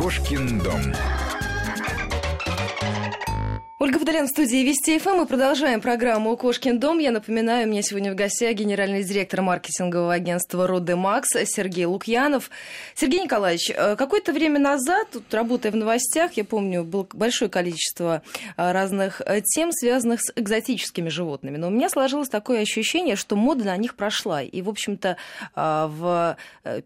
Кошкин дом. Ольга Подолян в студии Вести ФМ. Мы продолжаем программу «Кошкин дом». Я напоминаю, у меня сегодня в гостях генеральный директор маркетингового агентства «Роды Макс» Сергей Лукьянов. Сергей Николаевич, э, какое-то время назад, тут, работая в новостях, я помню, было большое количество э, разных э, тем, связанных с экзотическими животными. Но у меня сложилось такое ощущение, что мода на них прошла. И, в общем-то, в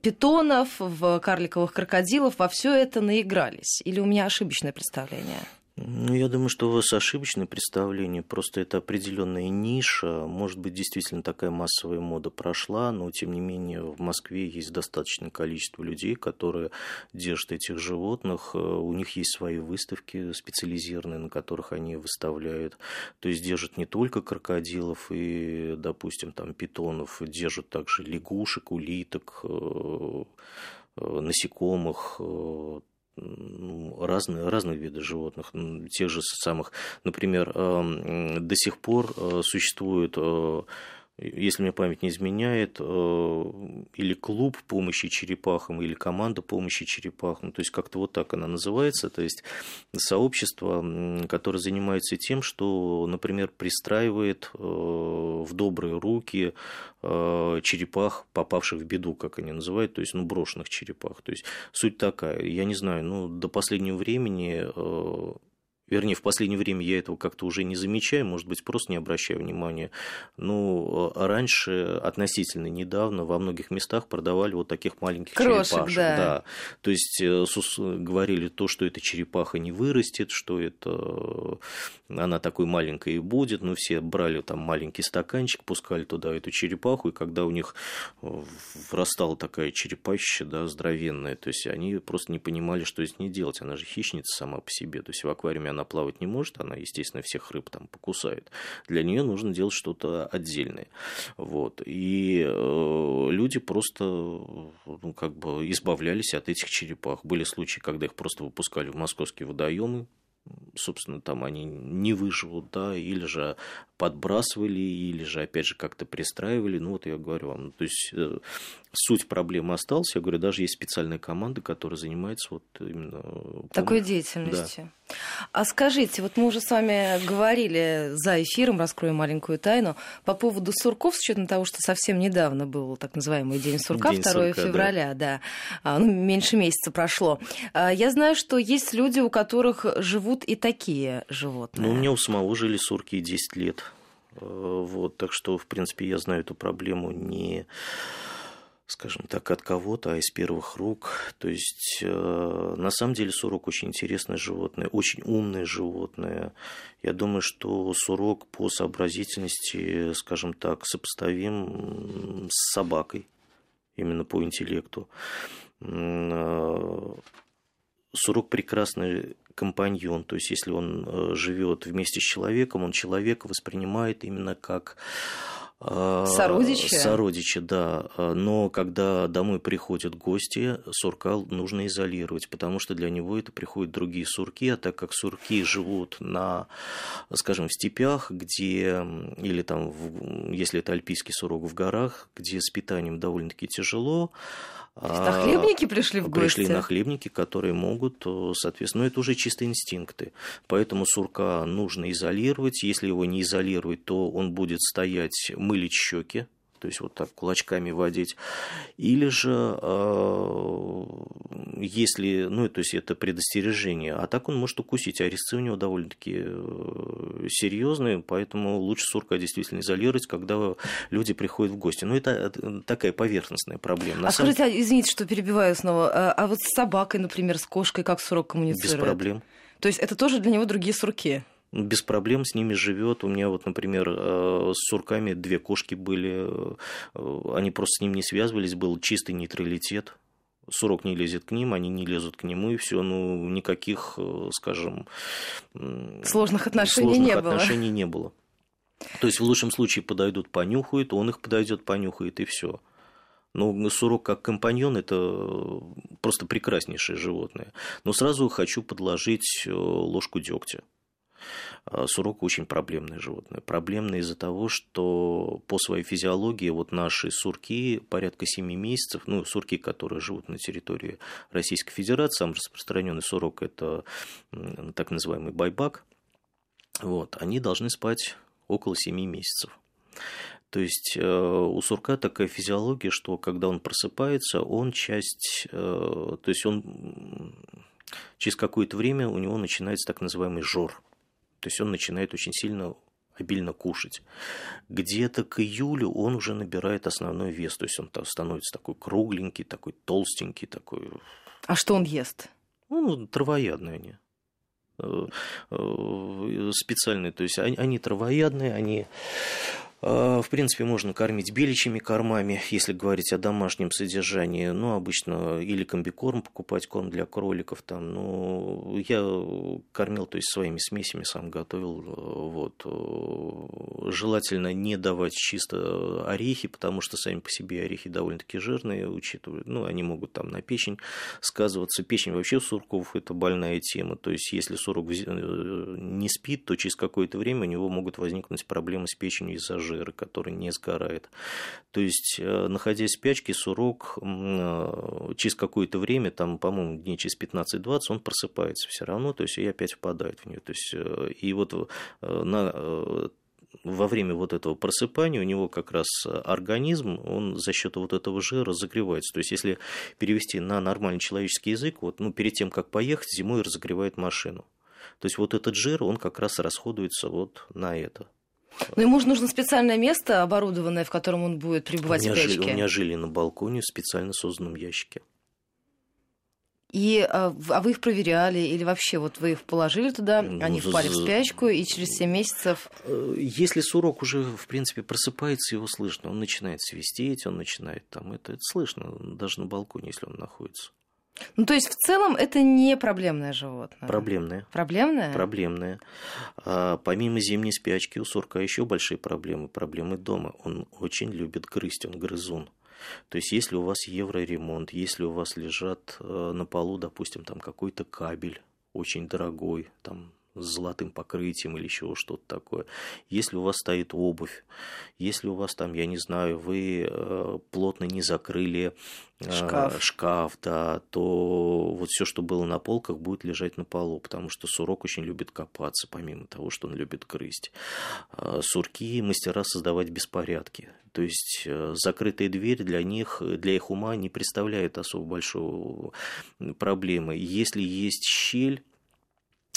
питонов, в карликовых крокодилов во все это наигрались. Или у меня ошибочное представление? Ну, я думаю, что у вас ошибочное представление. Просто это определенная ниша. Может быть, действительно такая массовая мода прошла, но тем не менее в Москве есть достаточное количество людей, которые держат этих животных. У них есть свои выставки специализированные, на которых они выставляют. То есть держат не только крокодилов и, допустим, там питонов, держат также лягушек, улиток, э, э, насекомых, э, разные, разные виды животных, тех же самых, например, до сих пор э, существует э, если мне память не изменяет, э, или клуб помощи черепахам, или команда помощи черепахам, то есть как-то вот так она называется, то есть сообщество, которое занимается тем, что, например, пристраивает э, в добрые руки э, черепах, попавших в беду, как они называют, то есть, ну, брошенных черепах. То есть суть такая, я не знаю, ну, до последнего времени Вернее, в последнее время я этого как-то уже не замечаю, может быть, просто не обращаю внимания. Но а раньше, относительно недавно, во многих местах продавали вот таких маленьких Крошек, черепашек. Да. да. То есть э, говорили то, что эта черепаха не вырастет, что это э, она такой маленькой и будет. Но все брали там маленький стаканчик, пускали туда эту черепаху, и когда у них э, вырастала такая черепаща, да, здоровенная, то есть они просто не понимали, что с ней делать. Она же хищница сама по себе. То есть в аквариуме она плавать не может, она, естественно, всех рыб там покусает. Для нее нужно делать что-то отдельное. Вот. И э, люди просто ну, как бы избавлялись от этих черепах. Были случаи, когда их просто выпускали в московские водоемы, собственно, там они не выживут, да, или же подбрасывали, или же, опять же, как-то пристраивали. Ну, вот я говорю вам, то есть э, суть проблемы осталась. Я говорю, даже есть специальная команда, которая занимается вот именно... Такой деятельностью. Да. А скажите, вот мы уже с вами говорили за эфиром, раскрою маленькую тайну, по поводу сурков, с учетом того, что совсем недавно был так называемый День сурка, День 2 сурка, февраля, да, да. Ну, меньше месяца прошло. А, я знаю, что есть люди, у которых живут и такие животные. Ну, у меня у самого жили сурки 10 лет. Э, вот, так что, в принципе, я знаю эту проблему не скажем так, от кого-то, а из первых рук. То есть, э, на самом деле, сурок очень интересное животное, очень умное животное. Я думаю, что сурок по сообразительности, скажем так, сопоставим с собакой, именно по интеллекту. Э, сурок прекрасный компаньон, то есть если он э, живет вместе с человеком, он человека воспринимает именно как сородичи? Сородичи, да. Но когда домой приходят гости, сурка нужно изолировать, потому что для него это приходят другие сурки, а так как сурки живут на, скажем, в степях, где, или там, если это альпийский сурок в горах, где с питанием довольно-таки тяжело, Нахлебники пришли в гости? Пришли нахлебники, которые могут, э, соответственно, ну, это уже чисто инстинкты. Поэтому сурка нужно изолировать. Если его не изолировать, то он будет стоять, мылить щеки, то есть вот так кулачками водить. Или же, а, если, ну, то есть это предостережение, а так он может укусить, а резцы у него довольно-таки э, серьезные, поэтому лучше сурка действительно изолировать, когда люди приходят в гости. Ну, это такая поверхностная проблема. На а самом... скажите, а, извините, что перебиваю снова, а вот с собакой, например, с кошкой, как сурок коммуницирует? Без проблем. То есть это тоже для него другие сурки? Без проблем с ними живет. У меня вот, например, э, с сурками две кошки были, э, они просто с ним не связывались, был чистый нейтралитет. Сурок не лезет к ним, они не лезут к нему, и все, ну, никаких, э, скажем... Сложных отношений сложных не отношений было. не было. То есть в лучшем случае подойдут, понюхают, он их подойдет, понюхает, и все. Но сурок как компаньон – это просто прекраснейшее животное. Но сразу хочу подложить ложку дегтя. А, сурок очень проблемное животное. Проблемное из-за того, что по своей физиологии вот наши сурки порядка 7 месяцев, ну, сурки, которые живут на территории Российской Федерации, самый распространенный сурок – это так называемый байбак, вот, они должны спать около 7 месяцев. То есть э, у сурка такая физиология, что когда он просыпается, он часть, э, то есть он через какое-то время у него начинается так называемый жор. То есть он начинает очень сильно обильно кушать. Где-то к июлю он уже набирает основной вес, то есть он становится такой кругленький, такой толстенький, такой. А что он ест? Ну, травоядные они э, специальные, то есть они, они травоядные, они в принципе, можно кормить беличьими кормами, если говорить о домашнем содержании. Ну, обычно или комбикорм покупать, корм для кроликов там. Ну, я кормил, то есть своими смесями сам готовил. Вот. Желательно не давать чисто орехи, потому что сами по себе орехи довольно-таки жирные, учитывая, ну, они могут там на печень сказываться. Печень вообще сурков это больная тема. То есть, если сурок э, не спит, то через какое-то время у него могут возникнуть проблемы с печенью из-за жира жира, который не сгорает. То есть, э, находясь в спячке, сурок э, через какое-то время, там, по-моему, дней через 15-20, он просыпается все равно, то есть, и опять впадает в нее. То есть, э, и вот на во время вот этого просыпания у него как раз организм, он за счет вот этого жира разогревается. То есть, если перевести на нормальный человеческий язык, вот, ну, перед тем, как поехать, зимой разогревает машину. То есть, вот этот жир, он как раз расходуется вот на это. Но ему же нужно специальное место, оборудованное, в котором он будет пребывать у меня в спячке. Жили, у меня жили на балконе в специально созданном ящике. И, а, а вы их проверяли или вообще вот вы их положили туда, ну, они впали в спячку, и через 7 месяцев... Э, если сурок уже, в принципе, просыпается, его слышно, он начинает свистеть, он начинает там, это, это слышно даже на балконе, если он находится. Ну, то есть, в целом, это не проблемное животное? Проблемное. Проблемное? Проблемное. А, помимо зимней спячки у сурка еще большие проблемы. Проблемы дома. Он очень любит грызть, он грызун. То есть, если у вас евроремонт, если у вас лежат э, на полу, допустим, там какой-то кабель очень дорогой, там с золотым покрытием или еще что-то такое. Если у вас стоит обувь, если у вас там, я не знаю, вы э, плотно не закрыли э, шкаф. шкаф, да, то вот все, что было на полках, будет лежать на полу, потому что сурок очень любит копаться, помимо того, что он любит грызть. Э, сурки мастера создавать беспорядки. То есть закрытая дверь для них, для их ума не представляет особо большой проблемы. Если есть щель,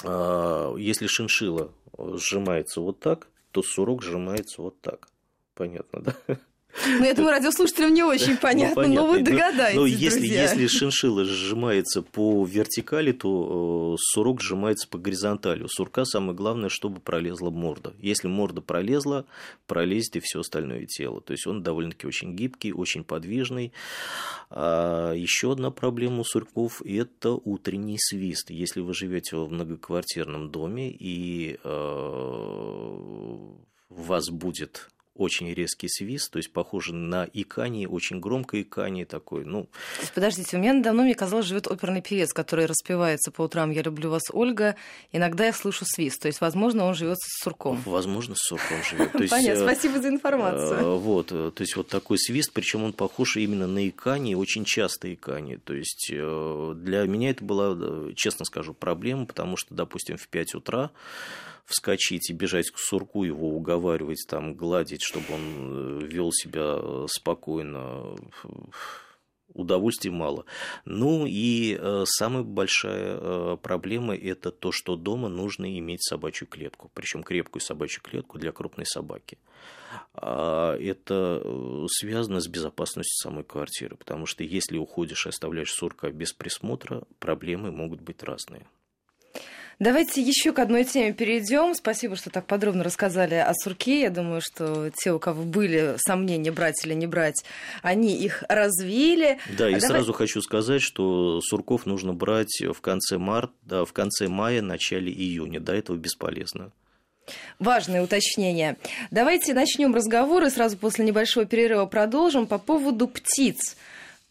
если шиншила сжимается вот так, то сурок сжимается вот так. Понятно, да? Ну, я думаю, радиослушателям не очень ну, понятно, ну, но вы догадаетесь, Но, но если, друзья. если шиншилла сжимается по вертикали, то э, сурок сжимается по горизонтали. У сурка самое главное, чтобы пролезла морда. Если морда пролезла, пролезет и все остальное тело. То есть он довольно-таки очень гибкий, очень подвижный. А еще одна проблема у сурков – это утренний свист. Если вы живете в многоквартирном доме и э, вас будет очень резкий свист, то есть похоже на икание, очень громкое икание такое. Ну... Подождите, у меня давно, мне казалось, живет оперный певец, который распевается по утрам «Я люблю вас, Ольга», иногда я слышу свист, то есть, возможно, он живет с сурком. Возможно, с сурком живет. Понятно, э, спасибо за информацию. Э, вот, э, то есть, вот такой свист, причем он похож именно на икание, очень часто икание. То есть, для меня это была, честно скажу, проблема, потому что, допустим, в 5 утра вскочить и бежать к сурку, его уговаривать, там, гладить, чтобы он э, вел себя э, спокойно, удовольствия мало. Ну и э, самая большая проблема это то, что дома нужно иметь собачью клетку, причем крепкую собачью клетку для крупной собаки. А это связано с безопасностью самой квартиры, потому что если уходишь и оставляешь сурка без присмотра, проблемы могут быть разные. Давайте еще к одной теме перейдем. Спасибо, что так подробно рассказали о сурке. Я думаю, что те, у кого были сомнения, брать или не брать, они их развили. Да, а и давай... сразу хочу сказать, что сурков нужно брать в конце, марта, да, в конце мая, начале июня. До этого бесполезно. Важное уточнение. Давайте начнем разговор и сразу после небольшого перерыва продолжим по поводу птиц.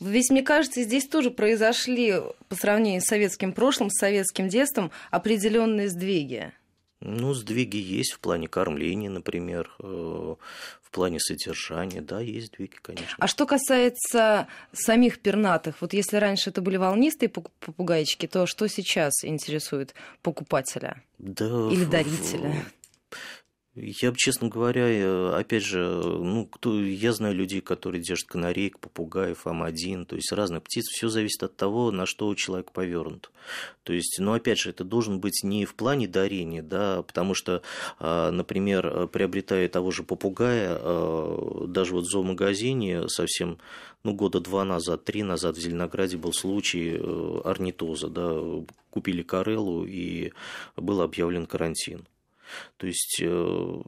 Ведь, мне кажется, здесь тоже произошли, по сравнению с советским прошлым, с советским детством, определенные сдвиги. Ну, сдвиги есть в плане кормления, например, э, в плане содержания, да, есть сдвиги, конечно. А что касается самих пернатых, вот если раньше это были волнистые попугайчики, то что сейчас интересует покупателя да, или дарителя? Я, честно говоря, опять же, ну, кто, я знаю людей, которые держат канареек, попугаев, Ам-1, то есть разных птиц. Все зависит от того, на что у человека повернут. То есть, но опять же, это должен быть не в плане дарения, да, потому что, а, например, приобретая того же попугая, а, даже вот в зоомагазине совсем, ну, года два назад, три назад в Зеленограде был случай э, орнитоза, да, купили карелу и был объявлен карантин. То есть э,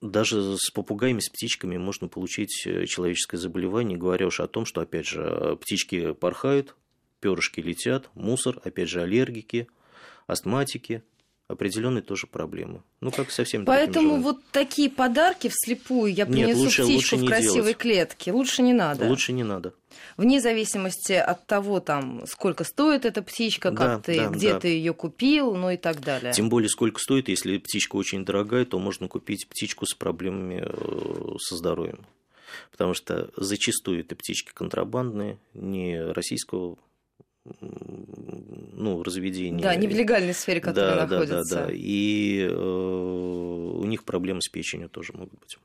даже с попугаями, с птичками можно получить э, человеческое заболевание, говоря уж о том, что, опять же, птички порхают, перышки летят, мусор, опять же, аллергики, астматики, определенные тоже проблемы. Ну, как со всеми Поэтому вот такие подарки вслепую я принесу Нет, лучше, птичку лучше в красивой делать. клетке. Лучше не надо. Лучше не надо. Вне зависимости от того, там, сколько стоит эта птичка, как да, ты, да, где да. ты ее купил, ну и так далее. Тем более, сколько стоит, если птичка очень дорогая, то можно купить птичку с проблемами э, со здоровьем. Потому что зачастую это птички контрабандные, не российского ну, разведения. Да, не в легальной сфере, которая да, находится. Да, да, да. И э, у них проблемы с печенью тоже могут быть.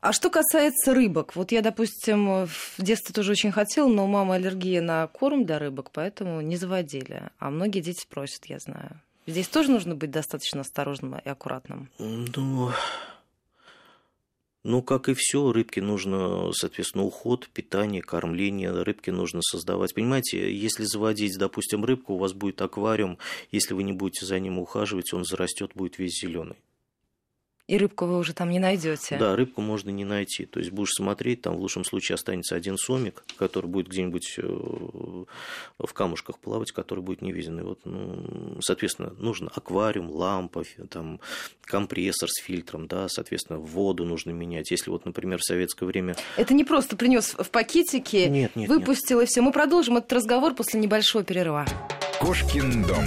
А что касается рыбок, вот я, допустим, в детстве тоже очень хотела, но у мамы аллергия на корм для рыбок, поэтому не заводили. А многие дети просят, я знаю. Здесь тоже нужно быть достаточно осторожным и аккуратным. Ну, ну, как и все, рыбке нужно, соответственно, уход, питание, кормление. Рыбке нужно создавать. Понимаете, если заводить, допустим, рыбку, у вас будет аквариум, если вы не будете за ним ухаживать, он зарастет, будет весь зеленый и рыбку вы уже там не найдете. Да, рыбку можно не найти. То есть будешь смотреть, там в лучшем случае останется один сомик, который будет где-нибудь э, в камушках плавать, который будет не виден. И вот, ну, соответственно, нужен аквариум, лампа, там, компрессор с фильтром, да, соответственно, воду нужно менять. Если вот, например, в советское время... Это не просто принес в пакетике, нет, нет, выпустил нет. и все. Мы продолжим этот разговор после небольшого перерыва. Кошкин дом.